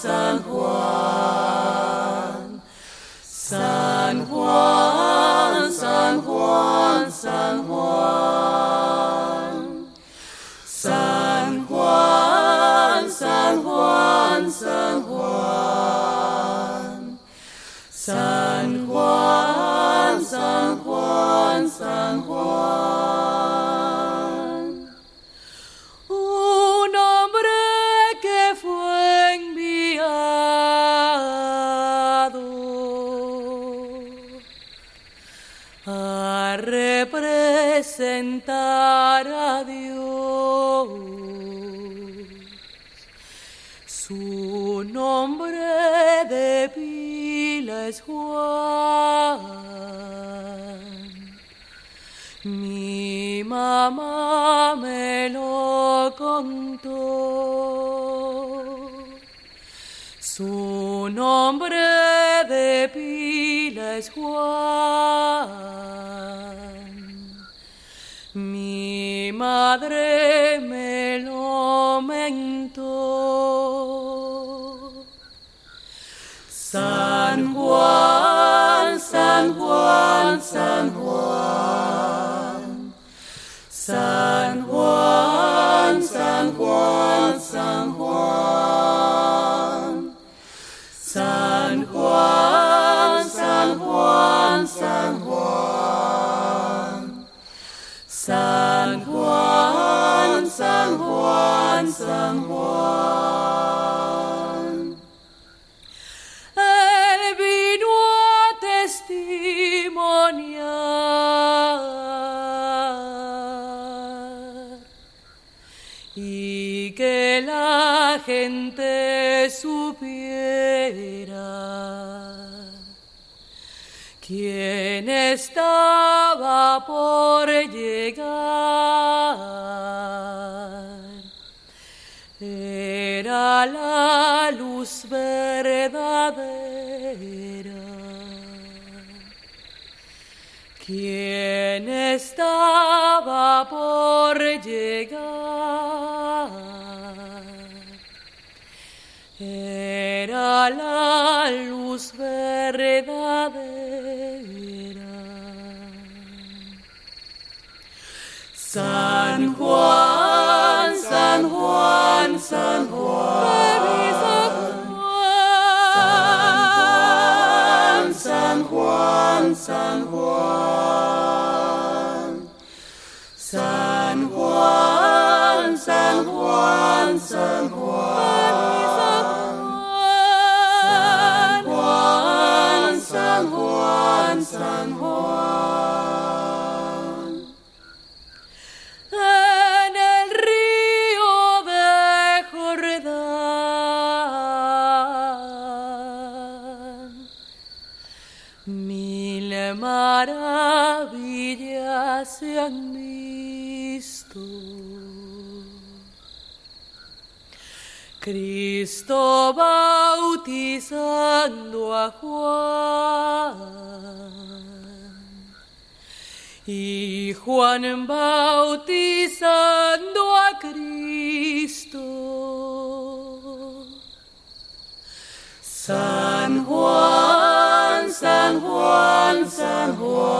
San representar a Dios. Su nombre de pila es Juan. Mi mamá me lo contó. Su nombre de pila es Juan. Mi madre me lo mentó. San Juan, San Juan, San Juan. San Juan, San Juan, San Juan. San Juan. Él vino a testimoniar y que la gente supiera quién estaba por Era la luz verdadera. Quien estaba por llegar era la luz verdadera. San Juan, San Juan, San Juan. Juan, San maravillas se han visto. Cristo bautizando a Juan y Juan bautizando a Cristo. San Juan. and Juan.